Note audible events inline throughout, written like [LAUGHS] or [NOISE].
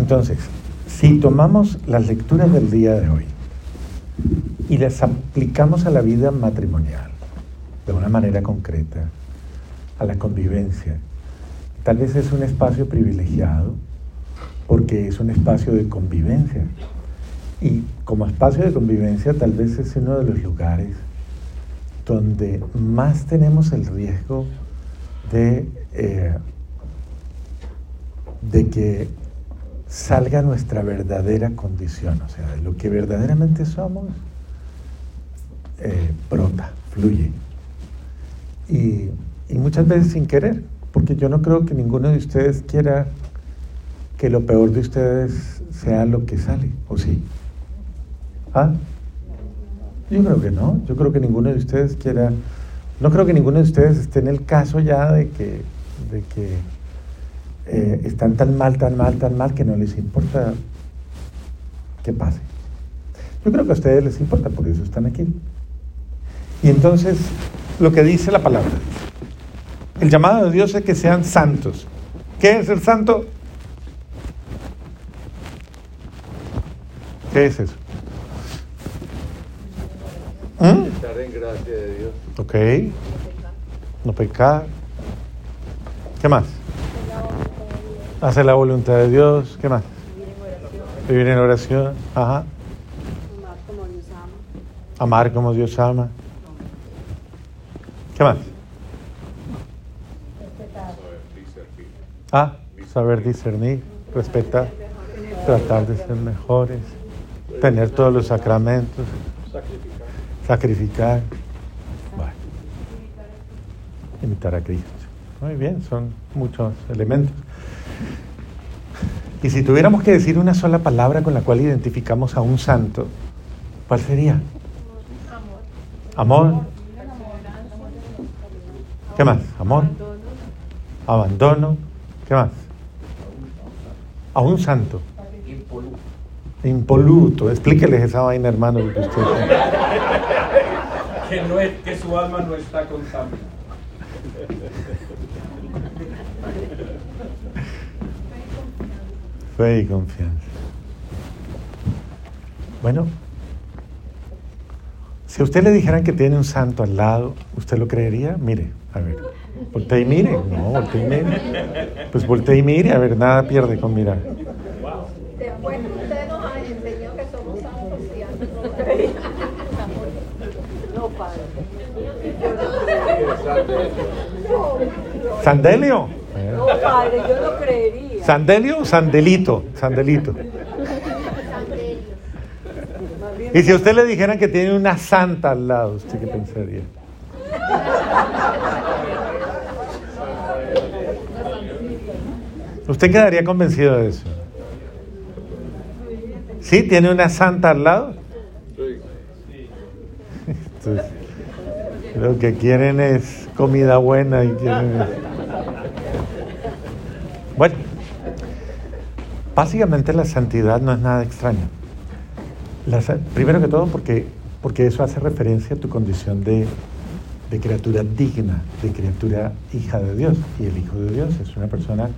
Entonces, si tomamos las lecturas del día de hoy y las aplicamos a la vida matrimonial de una manera concreta, a la convivencia, tal vez es un espacio privilegiado porque es un espacio de convivencia. Y como espacio de convivencia tal vez es uno de los lugares donde más tenemos el riesgo de, eh, de que salga nuestra verdadera condición, o sea, de lo que verdaderamente somos, eh, brota, fluye. Y, y muchas veces sin querer, porque yo no creo que ninguno de ustedes quiera que lo peor de ustedes sea lo que sale, ¿o sí? ¿Ah? Yo creo que no, yo creo que ninguno de ustedes quiera, no creo que ninguno de ustedes esté en el caso ya de que, de que eh, están tan mal, tan mal, tan mal que no les importa que pase. Yo creo que a ustedes les importa, por eso están aquí. Y entonces, lo que dice la palabra, el llamado de Dios es que sean santos. ¿Qué es el santo? ¿Qué es eso? ¿Mm? Estar en gracia de Dios. Ok. No pecar. ¿Qué más? Hacer la voluntad de Dios. ¿Qué más? Vivir en oración. Ajá. Amar como Dios ama. Amar como Dios ama. ¿Qué más? Ah, saber discernir, respetar, tratar de ser mejores, tener todos los sacramentos, sacrificar. Bueno, imitar a Cristo. Muy bien, son muchos elementos. Y si tuviéramos que decir una sola palabra con la cual identificamos a un santo, ¿cuál sería? Amor. ¿Qué más? Amor. Abandono. ¿Qué más? A un santo. Impoluto. Explíqueles esa vaina, hermano. porque usted- que, no es, que su alma no está contaminada. Fe y confianza. Bueno, si a usted le dijeran que tiene un santo al lado, ¿usted lo creería? Mire, a ver, voltee y mire. No, voltee y mire. Pues voltee y mire, a ver, nada pierde con mirar. Después que usted nos ha enseñado que somos santos y antes no lo creía. No, padre. ¿Sandelio? No, padre, yo lo creería. ¿Sandelio o sandelito? Sandelito. Y si a usted le dijeran que tiene una santa al lado, ¿usted qué pensaría? ¿Usted quedaría convencido de eso? ¿Sí? ¿Tiene una santa al lado? Entonces, lo que quieren es comida buena y quieren... Bueno, básicamente la santidad no es nada extraño. Primero que todo porque, porque eso hace referencia a tu condición de, de criatura digna, de criatura hija de Dios. Y el Hijo de Dios es una persona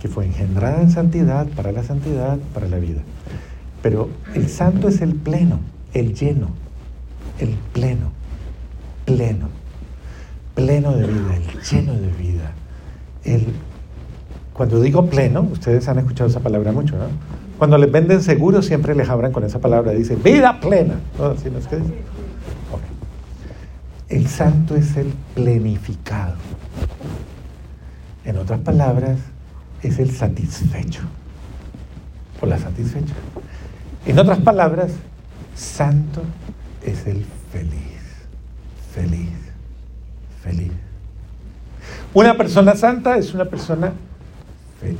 que fue engendrada en santidad, para la santidad, para la vida. Pero el santo es el pleno, el lleno, el pleno, pleno, pleno de vida, el lleno de vida. El, cuando digo pleno, ustedes han escuchado esa palabra mucho, ¿no? Cuando les venden seguros siempre les hablan con esa palabra, dice vida plena. ¿No? ¿Así no es que dice? Ok. El santo es el plenificado. En otras palabras, es el satisfecho. O la satisfecha. En otras palabras, santo es el feliz. Feliz. Feliz. Una persona santa es una persona feliz.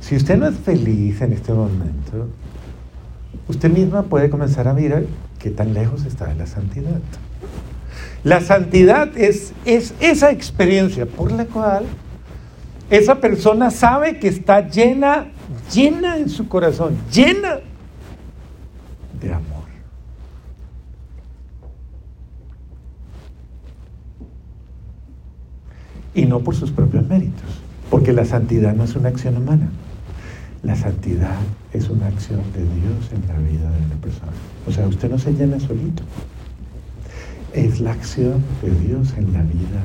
Si usted no es feliz en este momento, usted misma puede comenzar a mirar qué tan lejos está de la santidad. La santidad es, es esa experiencia por la cual esa persona sabe que está llena, llena en su corazón, llena de amor. y por sus propios méritos, porque la santidad no es una acción humana. La santidad es una acción de Dios en la vida de una persona. O sea, usted no se llena solito. Es la acción de Dios en la vida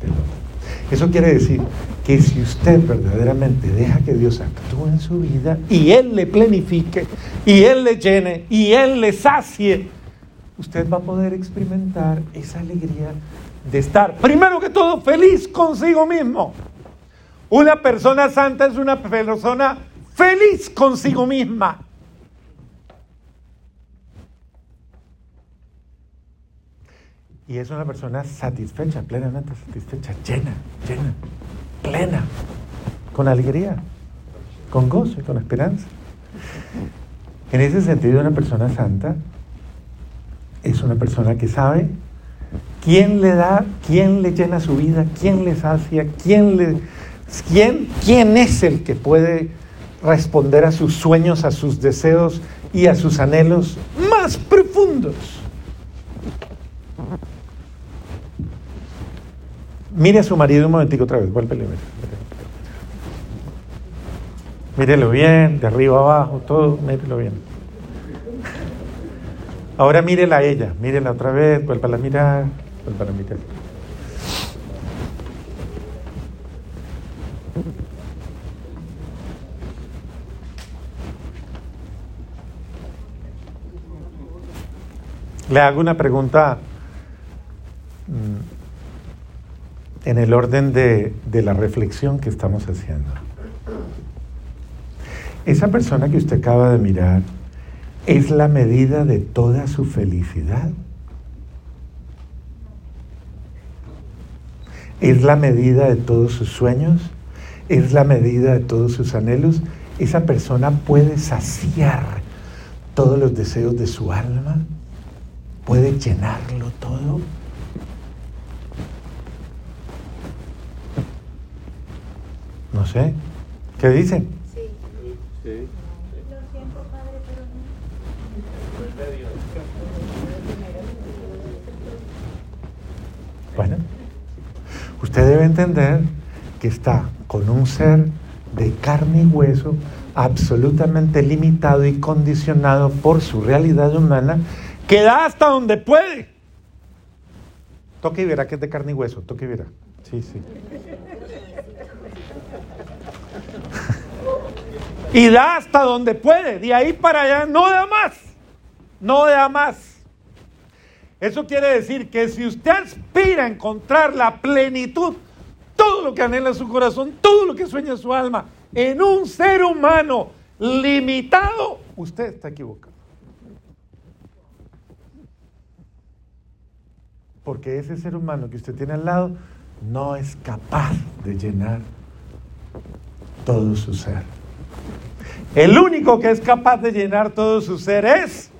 del hombre. Eso quiere decir que si usted verdaderamente deja que Dios actúe en su vida y Él le planifique, y Él le llene, y Él le sacie, usted va a poder experimentar esa alegría de estar, primero que todo, feliz consigo mismo. Una persona santa es una persona feliz consigo misma. Y es una persona satisfecha, plenamente satisfecha, llena, llena, plena, con alegría, con gozo y con esperanza. En ese sentido, una persona santa es una persona que sabe quién le da, quién le llena su vida, quién le sacia, quién quién quién es el que puede responder a sus sueños, a sus deseos y a sus anhelos más profundos. Mire a su marido un momentico otra vez, vuélvele. Mírelo bien, de arriba abajo, todo, mírelo bien. Ahora mírela a ella, mírela otra vez, vuelva a mirar, vuelva a mirar. Le hago una pregunta mm, en el orden de, de la reflexión que estamos haciendo. Esa persona que usted acaba de mirar es la medida de toda su felicidad. Es la medida de todos sus sueños, es la medida de todos sus anhelos. Esa persona puede saciar todos los deseos de su alma, puede llenarlo todo. No sé, ¿qué dicen? Sí. Sí. Lo siento, padre, pero Bueno, usted debe entender que está con un ser de carne y hueso absolutamente limitado y condicionado por su realidad humana que da hasta donde puede. Toque y verá que es de carne y hueso, toque y verá. Sí, sí. [LAUGHS] y da hasta donde puede, de ahí para allá no da más, no da más. Eso quiere decir que si usted aspira a encontrar la plenitud, todo lo que anhela su corazón, todo lo que sueña su alma, en un ser humano limitado, usted está equivocado. Porque ese ser humano que usted tiene al lado no es capaz de llenar todo su ser. El único que es capaz de llenar todo su ser es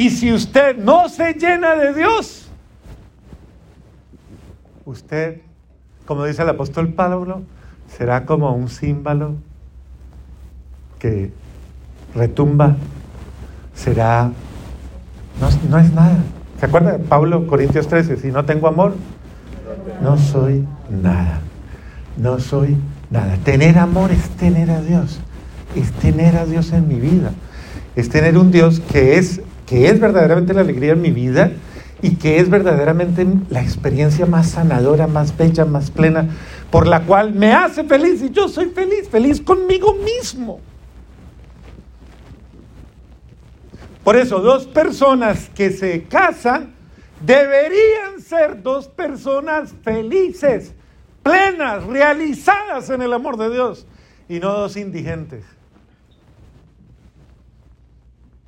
Y si usted no se llena de Dios, usted, como dice el apóstol Pablo, será como un címbalo que retumba, será, no, no es nada. ¿Se acuerda de Pablo, Corintios 13? Si no tengo amor, no soy nada. No soy nada. Tener amor es tener a Dios. Es tener a Dios en mi vida. Es tener un Dios que es que es verdaderamente la alegría en mi vida y que es verdaderamente la experiencia más sanadora, más bella, más plena, por la cual me hace feliz y yo soy feliz, feliz conmigo mismo. Por eso, dos personas que se casan deberían ser dos personas felices, plenas, realizadas en el amor de Dios y no dos indigentes.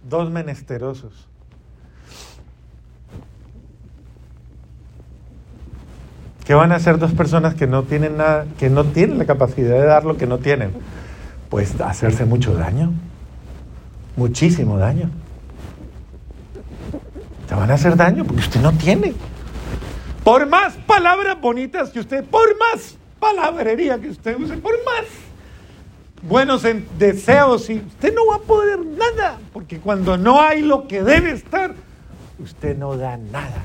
Dos menesterosos. ¿Qué van a hacer dos personas que no tienen nada, que no tienen la capacidad de dar lo que no tienen? Pues hacerse mucho daño, muchísimo daño. Te van a hacer daño porque usted no tiene. Por más palabras bonitas que usted, por más palabrería que usted use, por más buenos deseos y usted no va a poder nada, porque cuando no hay lo que debe estar, usted no da nada.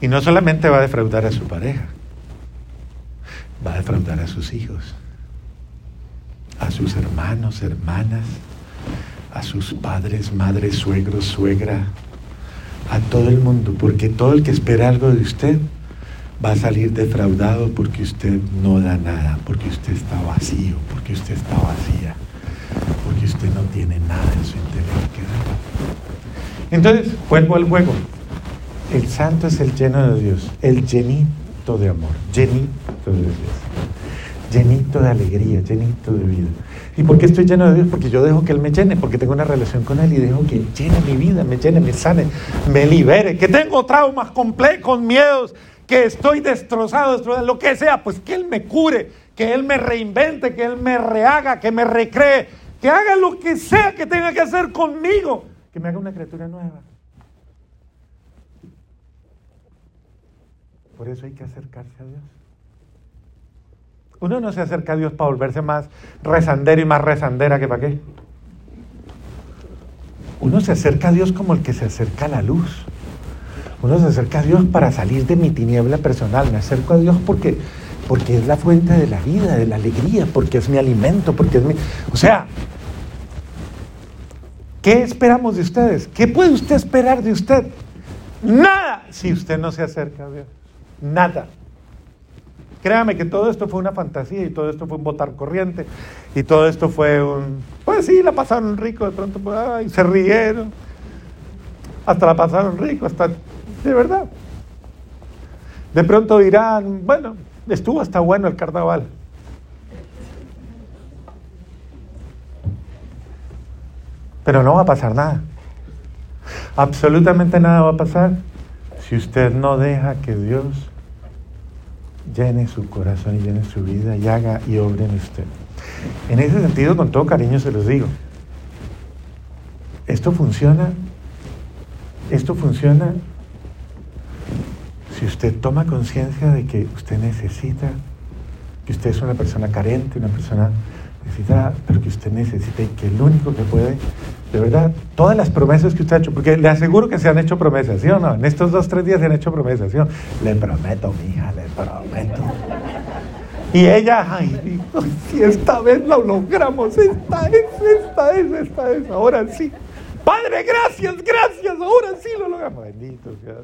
Y no solamente va a defraudar a su pareja, va a defraudar a sus hijos, a sus hermanos, hermanas, a sus padres, madres, suegros, suegra, a todo el mundo, porque todo el que espera algo de usted va a salir defraudado porque usted no da nada, porque usted está vacío, porque usted está vacía, porque usted no tiene nada en su dar. Entonces, vuelvo al juego. El santo es el lleno de Dios, el llenito de amor, llenito de Dios, llenito de alegría, llenito de vida. ¿Y por qué estoy lleno de Dios? Porque yo dejo que Él me llene, porque tengo una relación con Él y dejo que llene mi vida, me llene, me sane, me libere, que tengo traumas complejos, miedos, que estoy destrozado, destrozado, lo que sea, pues que Él me cure, que Él me reinvente, que Él me rehaga, que me recree, que haga lo que sea que tenga que hacer conmigo, que me haga una criatura nueva. Por eso hay que acercarse a Dios. Uno no se acerca a Dios para volverse más rezandero y más rezandera que para qué. Uno se acerca a Dios como el que se acerca a la luz. Uno se acerca a Dios para salir de mi tiniebla personal. Me acerco a Dios porque, porque es la fuente de la vida, de la alegría, porque es mi alimento, porque es mi... O sea, ¿qué esperamos de ustedes? ¿Qué puede usted esperar de usted? Nada si usted no se acerca a Dios. Nada. Créame que todo esto fue una fantasía y todo esto fue un botar corriente y todo esto fue un... Pues sí, la pasaron rico, de pronto pues, ay, se rieron. Hasta la pasaron rico, hasta... De verdad. De pronto dirán, bueno, estuvo hasta bueno el carnaval. Pero no va a pasar nada. Absolutamente nada va a pasar si usted no deja que Dios llene su corazón y llene su vida y haga y obre en usted. En ese sentido, con todo cariño se los digo, esto funciona, esto funciona si usted toma conciencia de que usted necesita, que usted es una persona carente, una persona necesita, pero que usted necesita y que el único que puede, de verdad, todas las promesas que usted ha hecho, porque le aseguro que se han hecho promesas, ¿sí o no? En estos dos, tres días se han hecho promesas, ¿sí o no? Le prometo, mi hija, le prometo. Y ella, ay, si esta vez lo logramos, esta es, esta es, esta es, ahora sí. Padre, gracias, gracias, ahora sí lo logramos. Bendito Dios.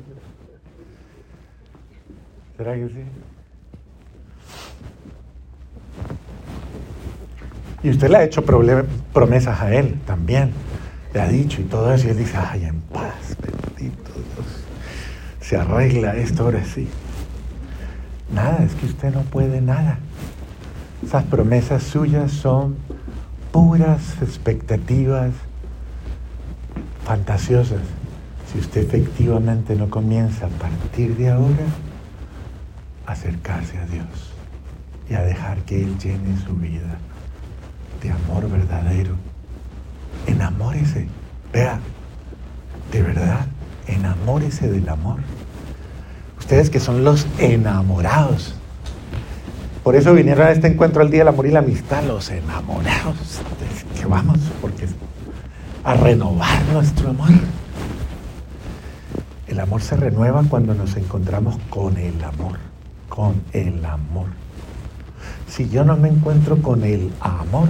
¿Será que sí? Y usted le ha hecho promesas a él también. Le ha dicho y todo eso. Y él dice, ay, en paz, bendito Dios. Se arregla esto ahora sí. Nada, es que usted no puede nada. Esas promesas suyas son puras expectativas fantasiosas. Si usted efectivamente no comienza a partir de ahora acercarse a Dios y a dejar que Él llene su vida de amor verdadero. Enamórese. Vea, de verdad, enamórese del amor. Ustedes que son los enamorados. Por eso vinieron a este encuentro el Día del Amor y la Amistad, los enamorados. Que vamos, porque a renovar nuestro amor. El amor se renueva cuando nos encontramos con el amor, con el amor. Si yo no me encuentro con el amor,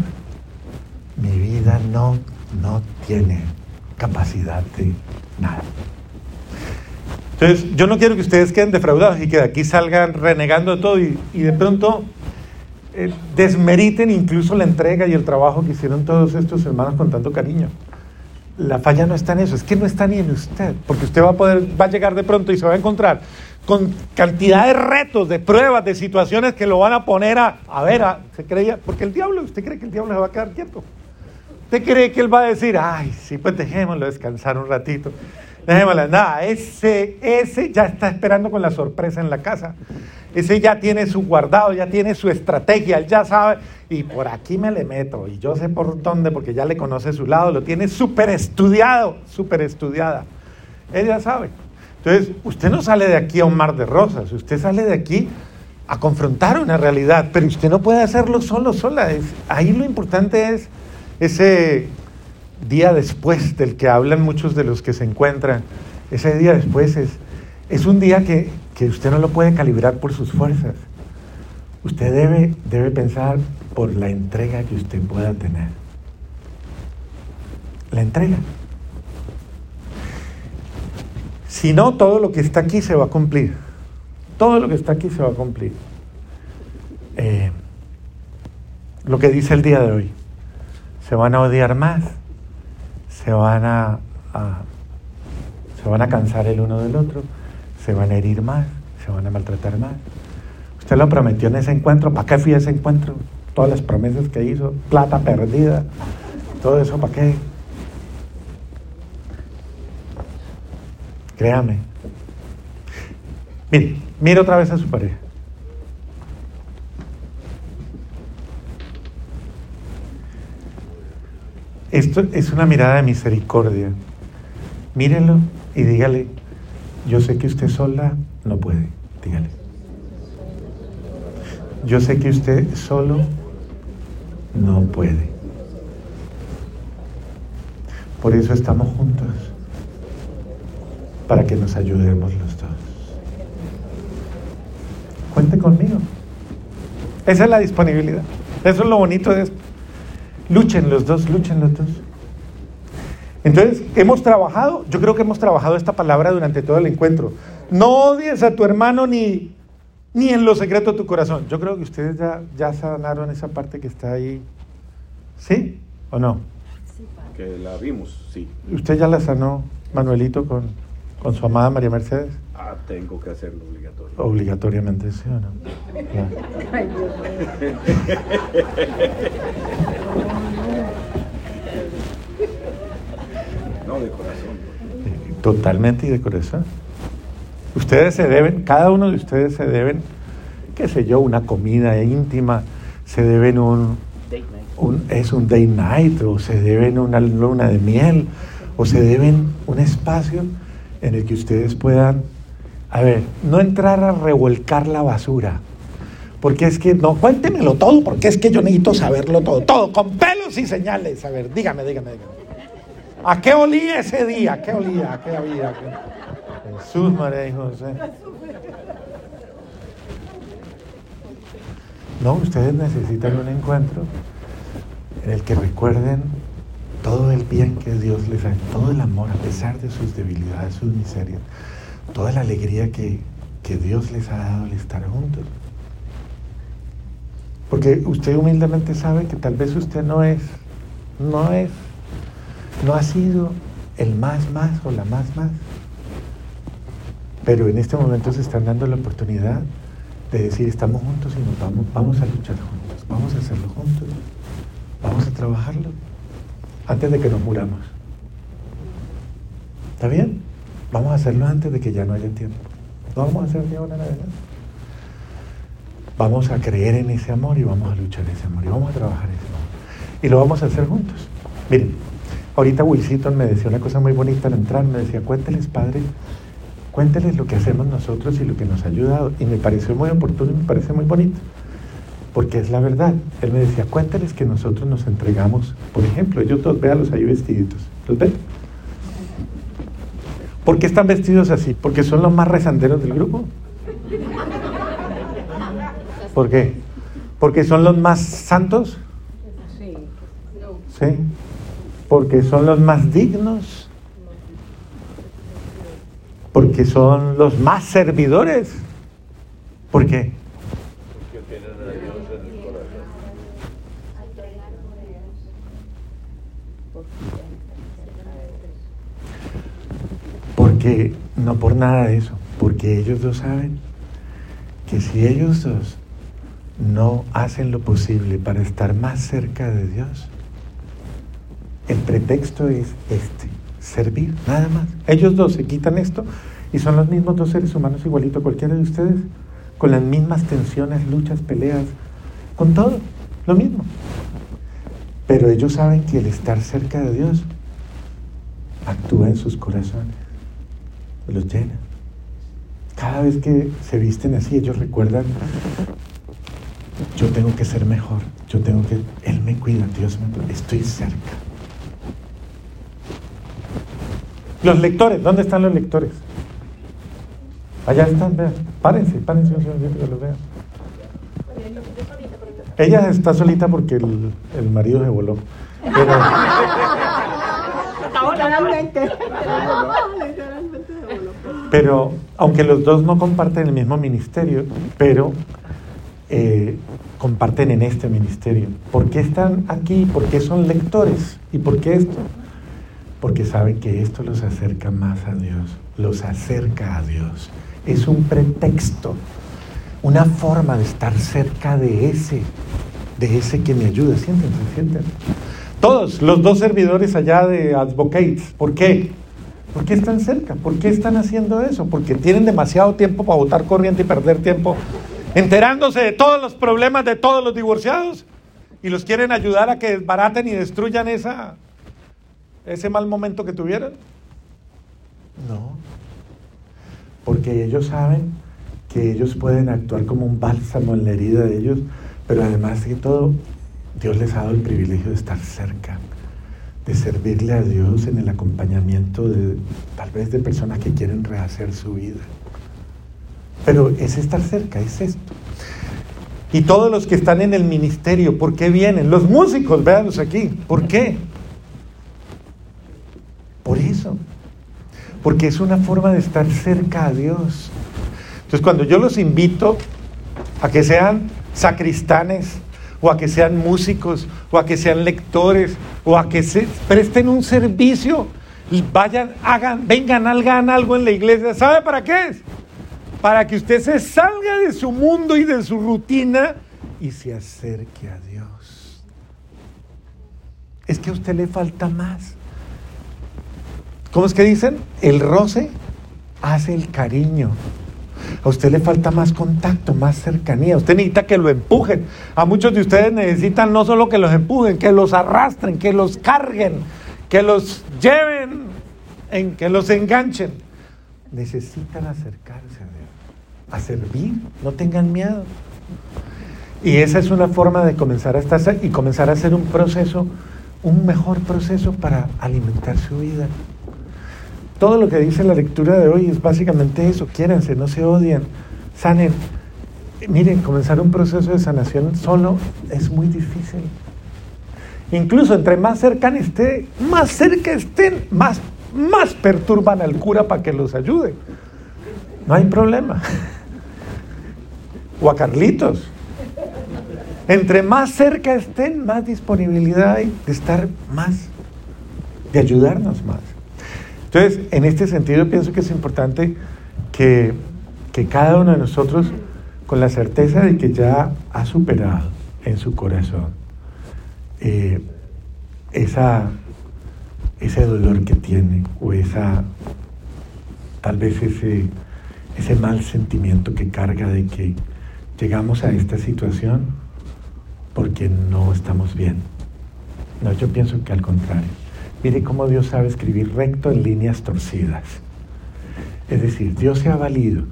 mi vida no, no tiene capacidad de nada. Entonces, yo no quiero que ustedes queden defraudados y que de aquí salgan renegando de todo y, de pronto eh, desmeriten incluso la entrega y el trabajo que hicieron todos estos hermanos con tanto cariño. La falla no está en eso, es que no está ni en usted, porque usted va a poder, va a llegar de pronto y se va a encontrar con cantidad de retos, de pruebas, de situaciones que lo van a poner a, a ver, se creía, porque el diablo, usted cree que el diablo se va a quedar quieto. ¿Usted cree que él va a decir, ay, sí, pues dejémoslo descansar un ratito? Dejémoslo, nada, ese, ese ya está esperando con la sorpresa en la casa. Ese ya tiene su guardado, ya tiene su estrategia, él ya sabe, y por aquí me le meto, y yo sé por dónde, porque ya le conoce su lado, lo tiene súper estudiado, súper estudiada. Él ya sabe. Entonces, usted no sale de aquí a un mar de rosas, usted sale de aquí a confrontar una realidad, pero usted no puede hacerlo solo, sola. ahí lo importante es ese día después del que hablan muchos de los que se encuentran, ese día después es, Es un día que, que usted no lo puede calibrar por sus fuerzas. Usted debe, debe pensar por la entrega que usted pueda tener. La entrega. Si no, todo lo que está aquí se va a cumplir. Todo lo que está aquí se va a cumplir. Eh, lo que dice el día de hoy. Se van a odiar más, se van a, se van a cansar el uno del otro, se van a herir más, se van a maltratar más. Usted lo prometió en ese encuentro, ¿para qué fui a ese encuentro? Todas las promesas que hizo, plata perdida, todo eso, ¿para qué? Créame. Mire, mire otra vez a su pareja. Esto es una mirada de misericordia. Mírelo y dígale, yo sé que usted sola no puede, dígale. Yo sé que usted solo no puede. Por eso estamos juntos, para que nos ayudemos los dos. Cuente conmigo. Esa es la disponibilidad. Eso es lo bonito de esto. Luchen los dos, luchen los dos. Entonces, hemos trabajado, yo creo que hemos trabajado esta palabra durante todo el encuentro. No odies a tu hermano ni, ni en lo secreto de tu corazón. Yo creo que ustedes ya, ya sanaron esa parte que está ahí. ¿Sí o no? Que la vimos, sí. ¿Usted ya la sanó, Manuelito, con, con su amada María Mercedes? Ah, tengo que hacerlo obligatorio. Obligatoriamente, ¿sí o no? [LAUGHS] [LAUGHS] No, de corazón. Totalmente y de corazón. Ustedes se deben, cada uno de ustedes se deben, qué sé yo, una comida íntima, se deben un, un- es un day night, o se deben una luna de miel, o se deben un espacio en el que ustedes puedan, a ver, no entrar a revolcar la basura. Porque es que, no, cuéntemelo todo, porque es que yo necesito saberlo todo, todo, con pelos y señales. A ver, dígame, dígame, dígame. ¿A qué olía ese día? ¿A qué olía? ¿A qué había? Jesús, María y José. No, ustedes necesitan un encuentro en el que recuerden todo el bien que Dios les ha hecho, todo el amor a pesar de sus debilidades, sus miserias, toda la alegría que, que Dios les ha dado al estar juntos. Porque usted humildemente sabe que tal vez usted no es, no es, no ha sido el más más o la más más. Pero en este momento se están dando la oportunidad de decir estamos juntos y nos vamos, vamos a luchar juntos, vamos a hacerlo juntos, vamos a trabajarlo antes de que nos muramos. ¿Está bien? Vamos a hacerlo antes de que ya no haya tiempo. No vamos a hacer de ahora en adelante. Vamos a creer en ese amor y vamos a luchar ese amor y vamos a trabajar ese amor. Y lo vamos a hacer juntos. Miren, ahorita Wilson me decía una cosa muy bonita al entrar, me decía, cuénteles, padre, cuénteles lo que hacemos nosotros y lo que nos ha ayudado. Y me pareció muy oportuno y me parece muy bonito, porque es la verdad. Él me decía, cuénteles que nosotros nos entregamos, por ejemplo, ellos dos, véalos ahí vestiditos, ¿los ven? ¿Por qué están vestidos así? ¿Porque son los más rezanderos del grupo? ¿Por qué? ¿Porque son los más santos? Sí. ¿Porque son los más dignos? ¿Porque son los más servidores? ¿Por qué? Porque tienen a Dios en el corazón. Porque no por nada de eso, porque ellos dos saben que si ellos dos no hacen lo posible para estar más cerca de Dios, el pretexto es este, servir, nada más. Ellos dos se quitan esto y son los mismos dos seres humanos igualito a cualquiera de ustedes, con las mismas tensiones, luchas, peleas, con todo, lo mismo. Pero ellos saben que el estar cerca de Dios actúa en sus corazones, los llena. Cada vez que se visten así, ellos recuerdan, yo tengo que ser mejor, yo tengo que, Él me cuida, Dios me cuida, estoy cerca. Los lectores, ¿dónde están los lectores? Allá están, vean. Párense, párense un segundito que los vean. Ella está solita porque el, el marido se voló. Pero, Literalmente. pero aunque los dos no comparten el mismo ministerio, pero eh, comparten en este ministerio. ¿Por qué están aquí? ¿Por qué son lectores? ¿Y por qué esto? Porque saben que esto los acerca más a Dios, los acerca a Dios. Es un pretexto, una forma de estar cerca de ese, de ese que me ayuda. Siéntense, siéntense. Todos, los dos servidores allá de Advocates, ¿por qué? ¿Por qué están cerca? ¿Por qué están haciendo eso? Porque tienen demasiado tiempo para votar corriente y perder tiempo enterándose de todos los problemas de todos los divorciados y los quieren ayudar a que desbaraten y destruyan esa, ese mal momento que tuvieron. No, porque ellos saben que ellos pueden actuar como un bálsamo en la herida de ellos, pero además de todo, Dios les ha dado el privilegio de estar cerca, de servirle a Dios en el acompañamiento de tal vez de personas que quieren rehacer su vida. Pero es estar cerca, es esto. Y todos los que están en el ministerio, ¿por qué vienen? Los músicos, véanlos aquí, ¿por qué? Por eso. Porque es una forma de estar cerca a Dios. Entonces cuando yo los invito a que sean sacristanes, o a que sean músicos, o a que sean lectores, o a que se presten un servicio, vayan, hagan, vengan, hagan algo en la iglesia. ¿Sabe para qué es? Para que usted se salga de su mundo y de su rutina y se acerque a Dios. Es que a usted le falta más. ¿Cómo es que dicen? El roce hace el cariño. A usted le falta más contacto, más cercanía. Usted necesita que lo empujen. A muchos de ustedes necesitan no solo que los empujen, que los arrastren, que los carguen, que los lleven, en, que los enganchen. Necesitan acercarse a Dios, a servir. No tengan miedo. Y esa es una forma de comenzar a estar y comenzar a hacer un proceso, un mejor proceso para alimentar su vida. Todo lo que dice la lectura de hoy es básicamente eso. Quiéranse, no se odien, sanen. Miren, comenzar un proceso de sanación solo es muy difícil. Incluso entre más cercan esté, más cerca estén, más, más perturban al cura para que los ayude. No hay problema. O a Carlitos. Entre más cerca estén, más disponibilidad hay de estar más, de ayudarnos más. Entonces, en este sentido, pienso que es importante que, cada uno de nosotros, con la certeza de que ya ha superado en su corazón eh, esa, ese dolor que tiene o esa, tal vez ese, ese mal sentimiento que carga de que llegamos a esta situación porque no estamos bien. No, yo pienso que al contrario. Mire cómo Dios sabe escribir recto en líneas torcidas. Es decir, Dios se ha valido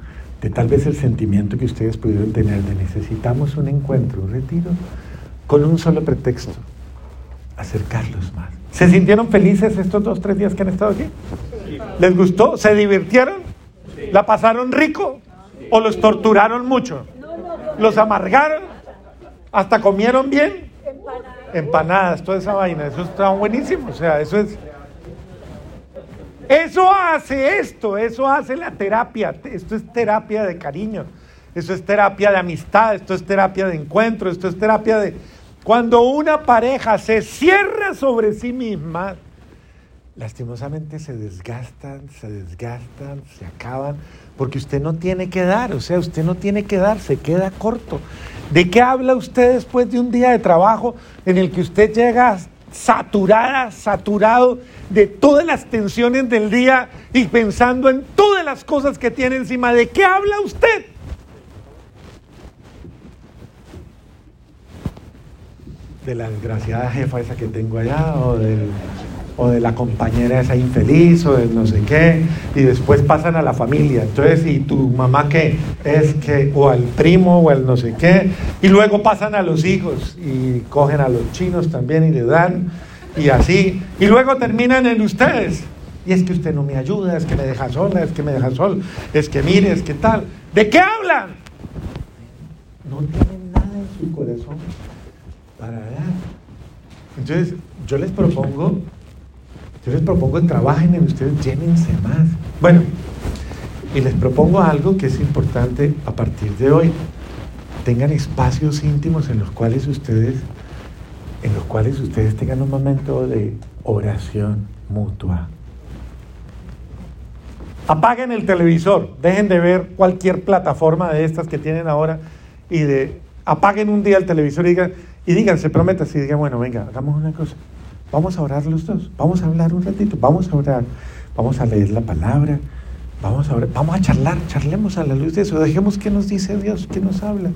de tal vez el sentimiento que ustedes pudieron tener de necesitamos un encuentro, un retiro, con un solo pretexto, acercarlos más. ¿Se sintieron felices estos dos, tres días que han estado aquí? ¿Les gustó? ¿Se divirtieron? ¿La pasaron rico? ¿O los torturaron mucho? ¿Los amargaron? ¿Hasta comieron bien? Empanadas, toda esa vaina, eso está buenísimo, o sea, eso es... Eso hace esto, eso hace la terapia, esto es terapia de cariño, eso es terapia de amistad, esto es terapia de encuentro, esto es terapia de... Cuando una pareja se cierra sobre sí misma, lastimosamente se desgastan, se desgastan, se acaban, porque usted no tiene que dar, o sea, usted no tiene que dar, se queda corto. ¿De qué habla usted después de un día de trabajo en el que usted llega saturada, saturado de todas las tensiones del día y pensando en todas las cosas que tiene encima? ¿De qué habla usted? De la desgraciada jefa esa que tengo allá o del de la compañera esa infeliz o de no sé qué, y después pasan a la familia. Entonces, ¿y tu mamá qué? Es que, o al primo o al no sé qué, y luego pasan a los hijos y cogen a los chinos también y le dan, y así, y luego terminan en ustedes. Y es que usted no me ayuda, es que me deja sola, es que me deja sol, es que mire, es que tal. ¿De qué hablan? No tienen nada en su corazón para dar. Entonces, yo les propongo, yo les propongo trabajen en ustedes, llénense más. Bueno, y les propongo algo que es importante a partir de hoy. Tengan espacios íntimos en los cuales ustedes, en los cuales ustedes tengan un momento de oración mutua. Apaguen el televisor, dejen de ver cualquier plataforma de estas que tienen ahora y de apaguen un día el televisor y digan, y digan, se prometa, y digan, bueno, venga, hagamos una cosa. Vamos a orar los dos, vamos a hablar un ratito, vamos a orar, vamos a leer la palabra, Vamos a, vamos a charlar, charlemos a la luz de eso, dejemos qué nos dice Dios, qué nos habla.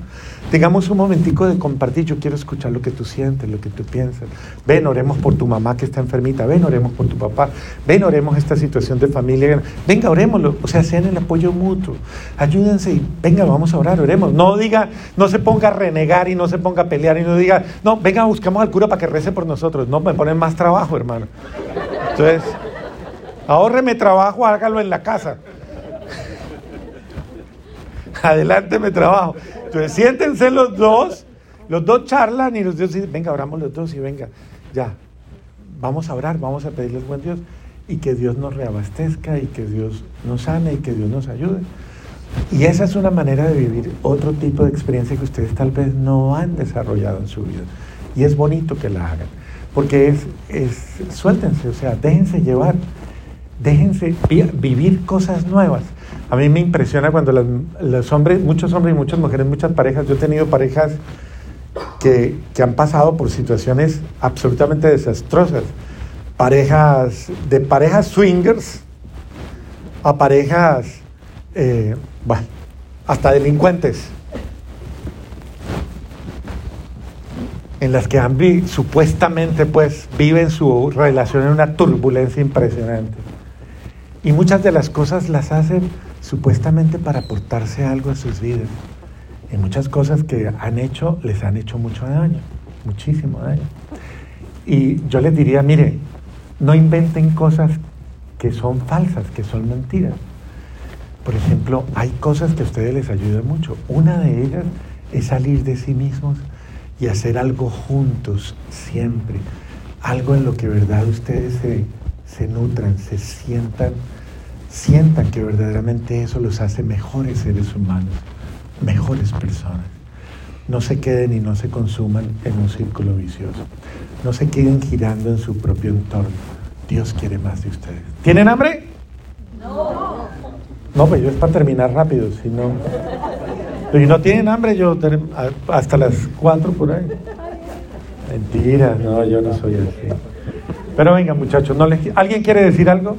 Tengamos un momentico de compartir, yo quiero escuchar lo que tú sientes, lo que tú piensas. Ven, oremos por tu mamá que está enfermita, ven, oremos por tu papá, ven, oremos esta situación de familia. Venga, orémoslo, o sea, sean el apoyo mutuo. Ayúdense y venga, vamos a orar, oremos. No diga, no se ponga a renegar y no se ponga a pelear y no diga, no, venga, buscamos al cura para que rece por nosotros. No, me ponen más trabajo, hermano. Entonces, ahórreme trabajo, hágalo en la casa. [LAUGHS] Adelante me trabajo. Entonces siéntense los dos, los dos charlan y los dos dicen, venga, oramos los dos y venga, ya, vamos a orar, vamos a pedirle buen Dios y que Dios nos reabastezca y que Dios nos sane y que Dios nos ayude. Y esa es una manera de vivir otro tipo de experiencia que ustedes tal vez no han desarrollado en su vida. Y es bonito que la hagan, porque es, es suéltense, o sea, déjense llevar, déjense vivir cosas nuevas. A mí me impresiona cuando los hombres, muchos hombres y muchas mujeres, muchas parejas, yo he tenido parejas que, han pasado por situaciones absolutamente desastrosas. Parejas, de parejas swingers a parejas, eh, bueno, hasta delincuentes. en las que han supuestamente pues viven su relación en una turbulencia impresionante. Y muchas de las cosas las hacen supuestamente para aportarse algo a sus vidas. Y muchas cosas que han hecho les han hecho mucho daño, muchísimo daño. Y yo les diría, mire, no inventen cosas que son falsas, que son mentiras. Por ejemplo, hay cosas que a ustedes les ayudan mucho. Una de ellas es salir de sí mismos y hacer algo juntos, siempre. Algo en lo que verdad ustedes se, se nutran, se sientan sientan que verdaderamente eso los hace mejores seres humanos, mejores personas. No se queden y no se consuman en un círculo vicioso. No se queden girando en su propio entorno. Dios quiere más de ustedes. ¿Tienen hambre? No. No, pues yo es para terminar rápido, si no. Si no tienen hambre, yo hasta las cuatro por ahí. Mentira, no, yo no soy así. Pero venga, muchachos, ¿no les... ¿alguien quiere decir algo?